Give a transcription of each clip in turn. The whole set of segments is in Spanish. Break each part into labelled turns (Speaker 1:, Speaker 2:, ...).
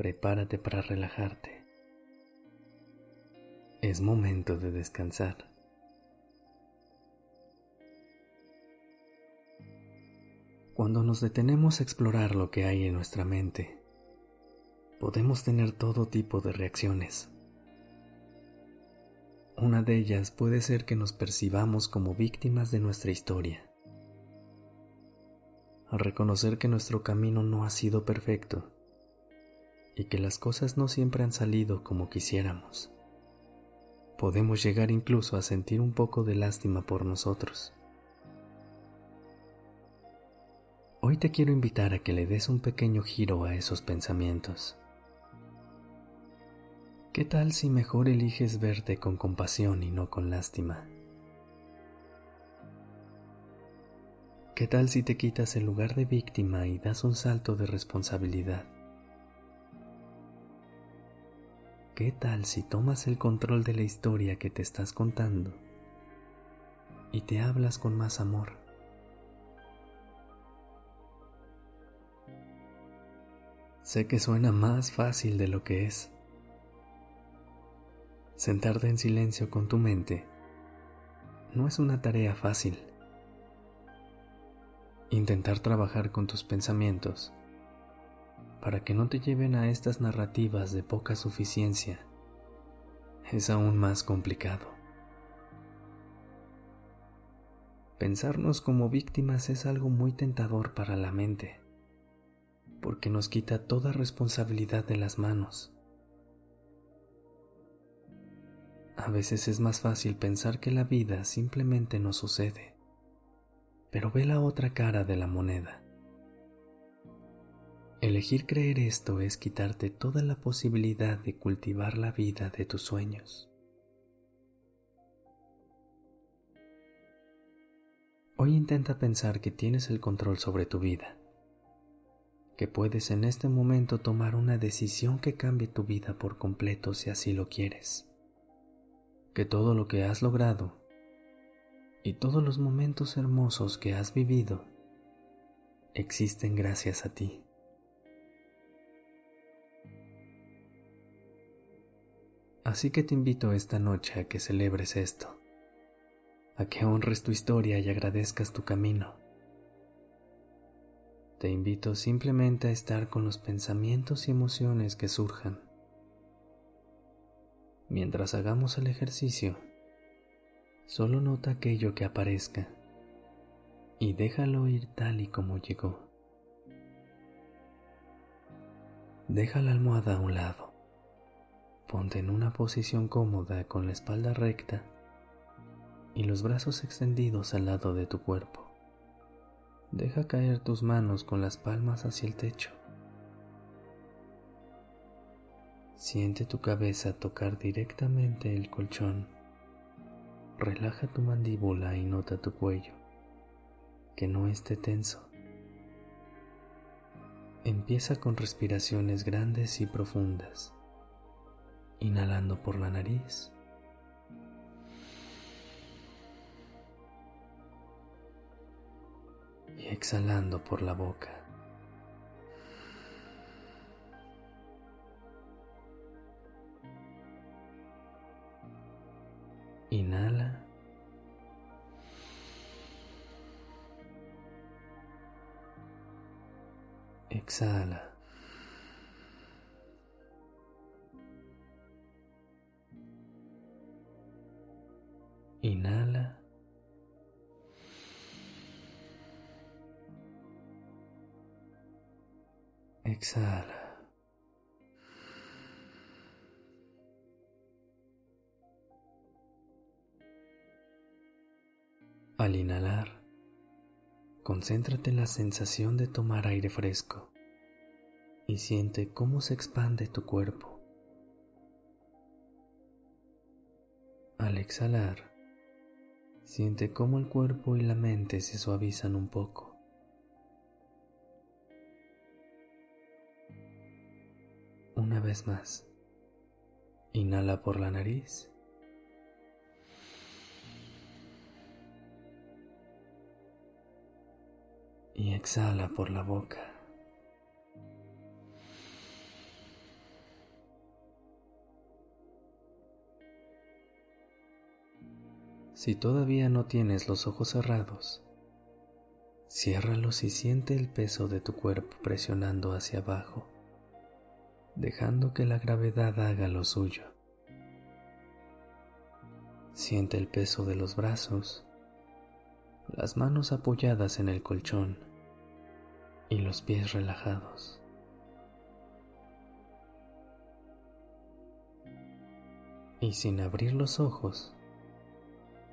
Speaker 1: Prepárate para relajarte. Es momento de descansar. Cuando nos detenemos a explorar lo que hay en nuestra mente, podemos tener todo tipo de reacciones. Una de ellas puede ser que nos percibamos como víctimas de nuestra historia a reconocer que nuestro camino no ha sido perfecto y que las cosas no siempre han salido como quisiéramos. Podemos llegar incluso a sentir un poco de lástima por nosotros. Hoy te quiero invitar a que le des un pequeño giro a esos pensamientos. ¿Qué tal si mejor eliges verte con compasión y no con lástima? ¿Qué tal si te quitas el lugar de víctima y das un salto de responsabilidad? ¿Qué tal si tomas el control de la historia que te estás contando y te hablas con más amor? Sé que suena más fácil de lo que es. Sentarte en silencio con tu mente no es una tarea fácil intentar trabajar con tus pensamientos para que no te lleven a estas narrativas de poca suficiencia es aún más complicado. Pensarnos como víctimas es algo muy tentador para la mente, porque nos quita toda responsabilidad de las manos. A veces es más fácil pensar que la vida simplemente no sucede pero ve la otra cara de la moneda. Elegir creer esto es quitarte toda la posibilidad de cultivar la vida de tus sueños. Hoy intenta pensar que tienes el control sobre tu vida, que puedes en este momento tomar una decisión que cambie tu vida por completo si así lo quieres, que todo lo que has logrado y todos los momentos hermosos que has vivido existen gracias a ti. Así que te invito esta noche a que celebres esto, a que honres tu historia y agradezcas tu camino. Te invito simplemente a estar con los pensamientos y emociones que surjan. Mientras hagamos el ejercicio, Solo nota aquello que aparezca y déjalo ir tal y como llegó. Deja la almohada a un lado. Ponte en una posición cómoda con la espalda recta y los brazos extendidos al lado de tu cuerpo. Deja caer tus manos con las palmas hacia el techo. Siente tu cabeza tocar directamente el colchón Relaja tu mandíbula y nota tu cuello, que no esté tenso. Empieza con respiraciones grandes y profundas, inhalando por la nariz. Y exhalando por la boca. Inhala. Exhala. Exhala. Al inhalar, concéntrate en la sensación de tomar aire fresco y siente cómo se expande tu cuerpo. Al exhalar, siente cómo el cuerpo y la mente se suavizan un poco. Una vez más, inhala por la nariz. Y exhala por la boca. Si todavía no tienes los ojos cerrados, ciérralos y siente el peso de tu cuerpo presionando hacia abajo, dejando que la gravedad haga lo suyo. Siente el peso de los brazos, las manos apoyadas en el colchón y los pies relajados. Y sin abrir los ojos,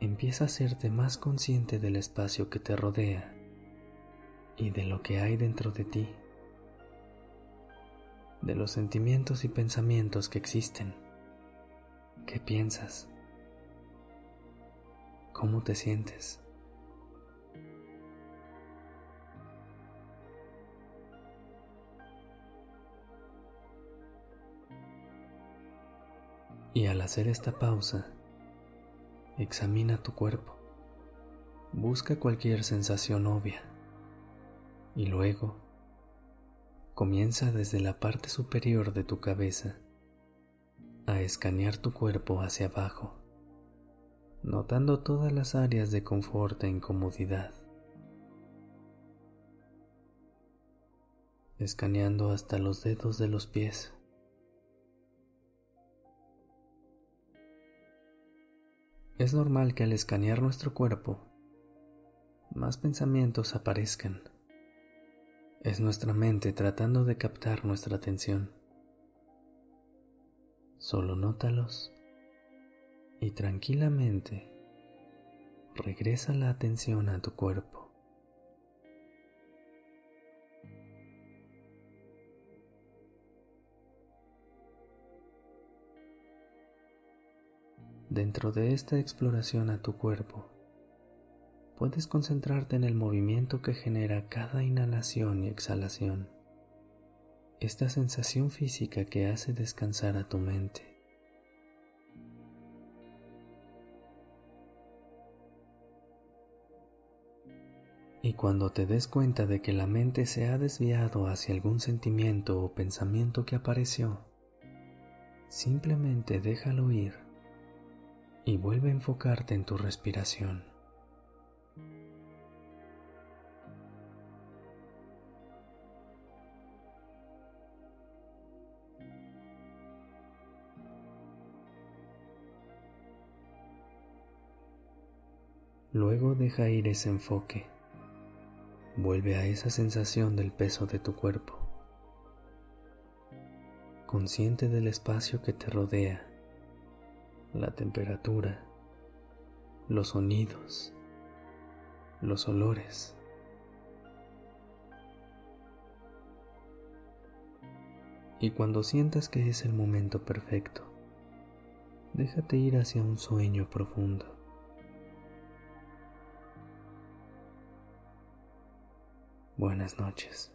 Speaker 1: empieza a hacerte más consciente del espacio que te rodea y de lo que hay dentro de ti, de los sentimientos y pensamientos que existen. ¿Qué piensas? ¿Cómo te sientes? Y al hacer esta pausa, Examina tu cuerpo. Busca cualquier sensación obvia. Y luego comienza desde la parte superior de tu cabeza a escanear tu cuerpo hacia abajo, notando todas las áreas de confort e incomodidad. Escaneando hasta los dedos de los pies. Es normal que al escanear nuestro cuerpo, más pensamientos aparezcan. Es nuestra mente tratando de captar nuestra atención. Solo nótalos y tranquilamente regresa la atención a tu cuerpo. Dentro de esta exploración a tu cuerpo, puedes concentrarte en el movimiento que genera cada inhalación y exhalación, esta sensación física que hace descansar a tu mente. Y cuando te des cuenta de que la mente se ha desviado hacia algún sentimiento o pensamiento que apareció, simplemente déjalo ir y vuelve a enfocarte en tu respiración. Luego deja ir ese enfoque. Vuelve a esa sensación del peso de tu cuerpo. Consciente del espacio que te rodea la temperatura, los sonidos, los olores. Y cuando sientas que es el momento perfecto, déjate ir hacia un sueño profundo. Buenas noches.